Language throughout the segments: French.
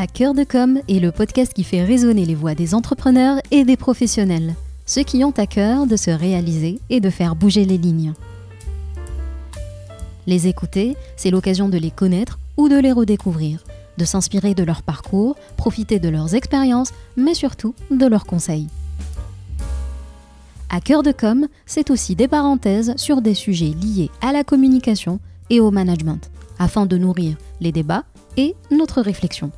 À cœur de com est le podcast qui fait résonner les voix des entrepreneurs et des professionnels, ceux qui ont à cœur de se réaliser et de faire bouger les lignes. Les écouter, c'est l'occasion de les connaître ou de les redécouvrir, de s'inspirer de leur parcours, profiter de leurs expériences, mais surtout de leurs conseils. À cœur de com, c'est aussi des parenthèses sur des sujets liés à la communication et au management, afin de nourrir les débats et notre réflexion.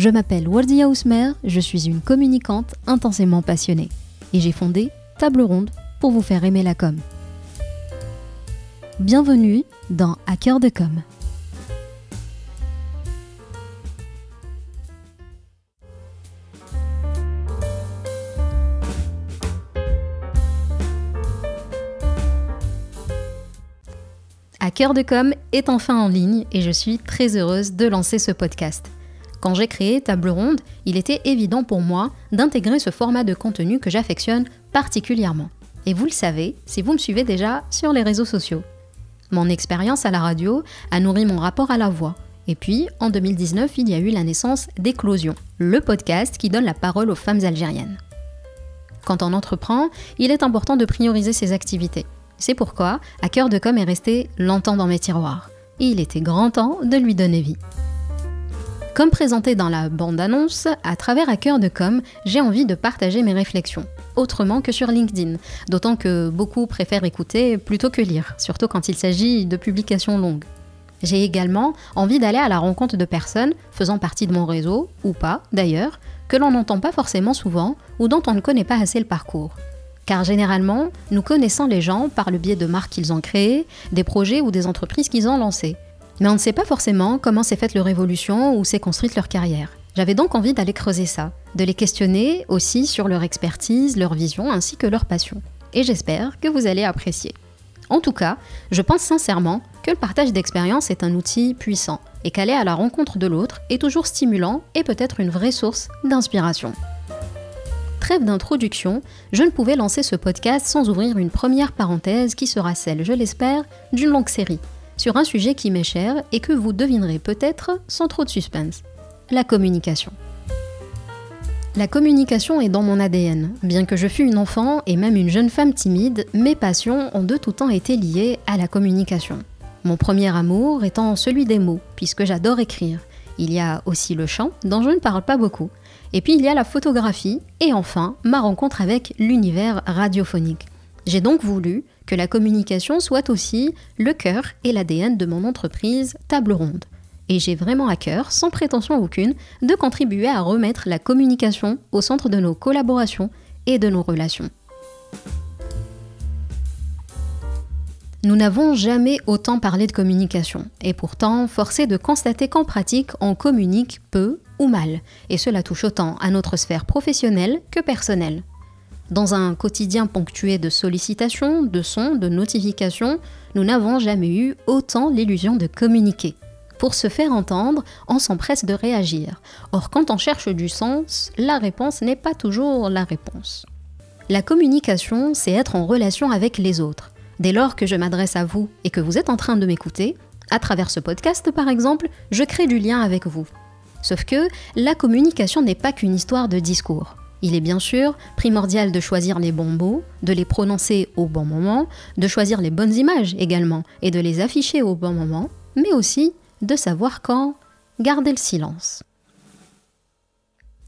Je m'appelle Wardia Ousmer, je suis une communicante intensément passionnée et j'ai fondé Table Ronde pour vous faire aimer la com. Bienvenue dans Hacker de com. Hacker de com est enfin en ligne et je suis très heureuse de lancer ce podcast. Quand j'ai créé Table Ronde, il était évident pour moi d'intégrer ce format de contenu que j'affectionne particulièrement. Et vous le savez si vous me suivez déjà sur les réseaux sociaux. Mon expérience à la radio a nourri mon rapport à la voix. Et puis, en 2019, il y a eu la naissance d'Éclosion, le podcast qui donne la parole aux femmes algériennes. Quand on entreprend, il est important de prioriser ses activités. C'est pourquoi À cœur de com est resté longtemps dans mes tiroirs. Il était grand temps de lui donner vie. Comme présenté dans la bande-annonce, à travers À cœur de com, j'ai envie de partager mes réflexions, autrement que sur LinkedIn, d'autant que beaucoup préfèrent écouter plutôt que lire, surtout quand il s'agit de publications longues. J'ai également envie d'aller à la rencontre de personnes faisant partie de mon réseau, ou pas d'ailleurs, que l'on n'entend pas forcément souvent ou dont on ne connaît pas assez le parcours. Car généralement, nous connaissons les gens par le biais de marques qu'ils ont créées, des projets ou des entreprises qu'ils ont lancées. Mais on ne sait pas forcément comment s'est faite leur évolution ou s'est construite leur carrière. J'avais donc envie d'aller creuser ça, de les questionner aussi sur leur expertise, leur vision ainsi que leur passion. Et j'espère que vous allez apprécier. En tout cas, je pense sincèrement que le partage d'expérience est un outil puissant et qu'aller à la rencontre de l'autre est toujours stimulant et peut-être une vraie source d'inspiration. Trêve d'introduction, je ne pouvais lancer ce podcast sans ouvrir une première parenthèse qui sera celle, je l'espère, d'une longue série sur un sujet qui m'est cher et que vous devinerez peut-être sans trop de suspense. La communication. La communication est dans mon ADN. Bien que je fus une enfant et même une jeune femme timide, mes passions ont de tout temps été liées à la communication. Mon premier amour étant celui des mots, puisque j'adore écrire. Il y a aussi le chant, dont je ne parle pas beaucoup. Et puis il y a la photographie, et enfin ma rencontre avec l'univers radiophonique. J'ai donc voulu que la communication soit aussi le cœur et l'ADN de mon entreprise Table Ronde. Et j'ai vraiment à cœur, sans prétention aucune, de contribuer à remettre la communication au centre de nos collaborations et de nos relations. Nous n'avons jamais autant parlé de communication, et pourtant, force est de constater qu'en pratique, on communique peu ou mal, et cela touche autant à notre sphère professionnelle que personnelle. Dans un quotidien ponctué de sollicitations, de sons, de notifications, nous n'avons jamais eu autant l'illusion de communiquer. Pour se faire entendre, on s'empresse de réagir. Or, quand on cherche du sens, la réponse n'est pas toujours la réponse. La communication, c'est être en relation avec les autres. Dès lors que je m'adresse à vous et que vous êtes en train de m'écouter, à travers ce podcast par exemple, je crée du lien avec vous. Sauf que la communication n'est pas qu'une histoire de discours. Il est bien sûr primordial de choisir les bons mots, de les prononcer au bon moment, de choisir les bonnes images également et de les afficher au bon moment, mais aussi de savoir quand garder le silence.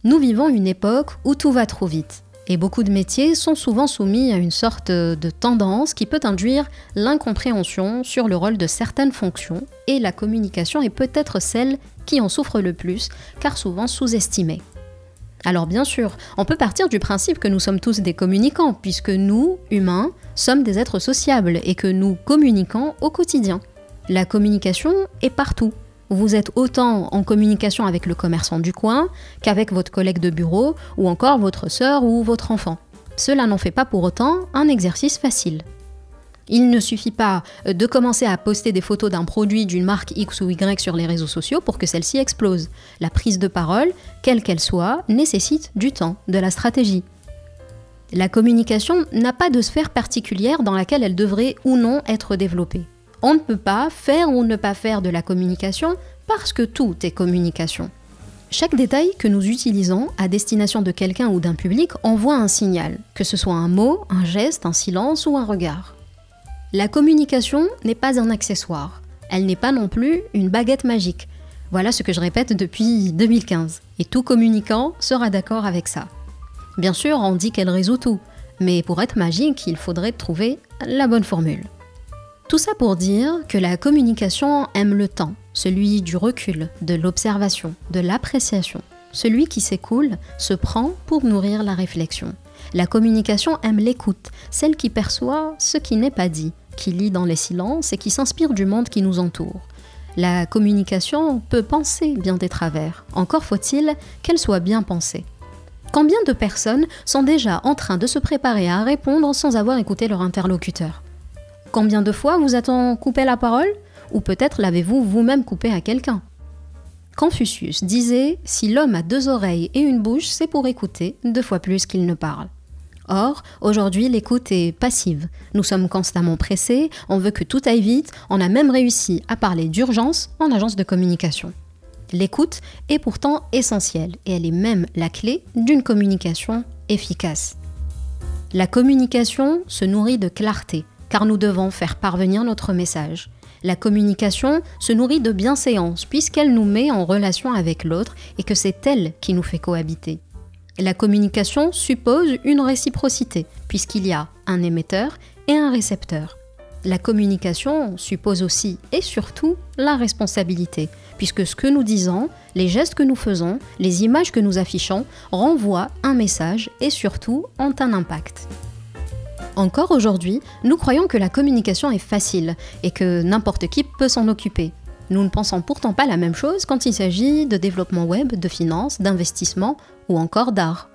Nous vivons une époque où tout va trop vite, et beaucoup de métiers sont souvent soumis à une sorte de tendance qui peut induire l'incompréhension sur le rôle de certaines fonctions, et la communication est peut-être celle qui en souffre le plus, car souvent sous-estimée. Alors bien sûr, on peut partir du principe que nous sommes tous des communicants, puisque nous, humains, sommes des êtres sociables et que nous communiquons au quotidien. La communication est partout. Vous êtes autant en communication avec le commerçant du coin qu'avec votre collègue de bureau ou encore votre sœur ou votre enfant. Cela n'en fait pas pour autant un exercice facile. Il ne suffit pas euh, de commencer à poster des photos d'un produit d'une marque X ou Y sur les réseaux sociaux pour que celle-ci explose. La prise de parole, quelle qu'elle soit, nécessite du temps, de la stratégie. La communication n'a pas de sphère particulière dans laquelle elle devrait ou non être développée. On ne peut pas faire ou ne pas faire de la communication parce que tout est communication. Chaque détail que nous utilisons à destination de quelqu'un ou d'un public envoie un signal, que ce soit un mot, un geste, un silence ou un regard. La communication n'est pas un accessoire, elle n'est pas non plus une baguette magique. Voilà ce que je répète depuis 2015, et tout communicant sera d'accord avec ça. Bien sûr, on dit qu'elle résout tout, mais pour être magique, il faudrait trouver la bonne formule. Tout ça pour dire que la communication aime le temps, celui du recul, de l'observation, de l'appréciation. Celui qui s'écoule se prend pour nourrir la réflexion. La communication aime l'écoute, celle qui perçoit ce qui n'est pas dit, qui lit dans les silences et qui s'inspire du monde qui nous entoure. La communication peut penser bien des travers, encore faut-il qu'elle soit bien pensée. Combien de personnes sont déjà en train de se préparer à répondre sans avoir écouté leur interlocuteur? Combien de fois vous a-t-on coupé la parole? Ou peut-être l'avez-vous vous-même coupé à quelqu'un? Confucius disait Si l'homme a deux oreilles et une bouche, c'est pour écouter deux fois plus qu'il ne parle. Or, aujourd'hui, l'écoute est passive. Nous sommes constamment pressés, on veut que tout aille vite, on a même réussi à parler d'urgence en agence de communication. L'écoute est pourtant essentielle et elle est même la clé d'une communication efficace. La communication se nourrit de clarté, car nous devons faire parvenir notre message. La communication se nourrit de bienséance puisqu'elle nous met en relation avec l'autre et que c'est elle qui nous fait cohabiter. La communication suppose une réciprocité puisqu'il y a un émetteur et un récepteur. La communication suppose aussi et surtout la responsabilité, puisque ce que nous disons, les gestes que nous faisons, les images que nous affichons renvoient un message et surtout ont un impact. Encore aujourd'hui, nous croyons que la communication est facile et que n'importe qui peut s'en occuper. Nous ne pensons pourtant pas la même chose quand il s'agit de développement web, de finance, d'investissement ou encore d'art.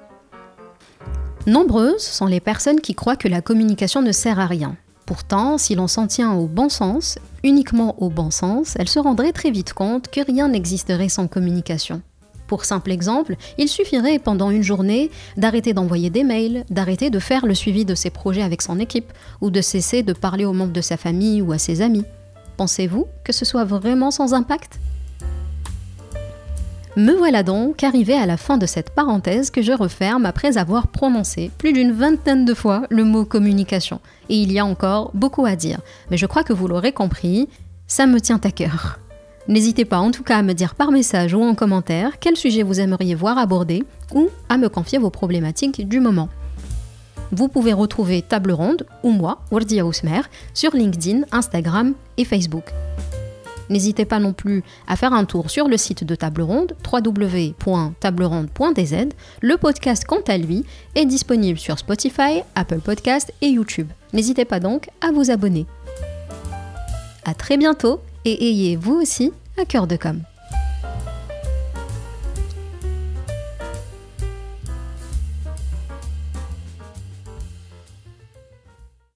Nombreuses sont les personnes qui croient que la communication ne sert à rien. Pourtant, si l'on s'en tient au bon sens, uniquement au bon sens, elles se rendraient très vite compte que rien n'existerait sans communication. Pour simple exemple, il suffirait pendant une journée d'arrêter d'envoyer des mails, d'arrêter de faire le suivi de ses projets avec son équipe, ou de cesser de parler aux membres de sa famille ou à ses amis. Pensez-vous que ce soit vraiment sans impact? Me voilà donc arrivé à la fin de cette parenthèse que je referme après avoir prononcé plus d'une vingtaine de fois le mot communication. Et il y a encore beaucoup à dire, mais je crois que vous l'aurez compris, ça me tient à cœur. N'hésitez pas en tout cas à me dire par message ou en commentaire quel sujet vous aimeriez voir abordé ou à me confier vos problématiques du moment. Vous pouvez retrouver Table Ronde ou moi, Wardia Ousmer, sur LinkedIn, Instagram et Facebook. N'hésitez pas non plus à faire un tour sur le site de Table Ronde, www.tableronde.dz. Le podcast, quant à lui, est disponible sur Spotify, Apple Podcast et YouTube. N'hésitez pas donc à vous abonner. A très bientôt et ayez vous aussi un cœur de com'.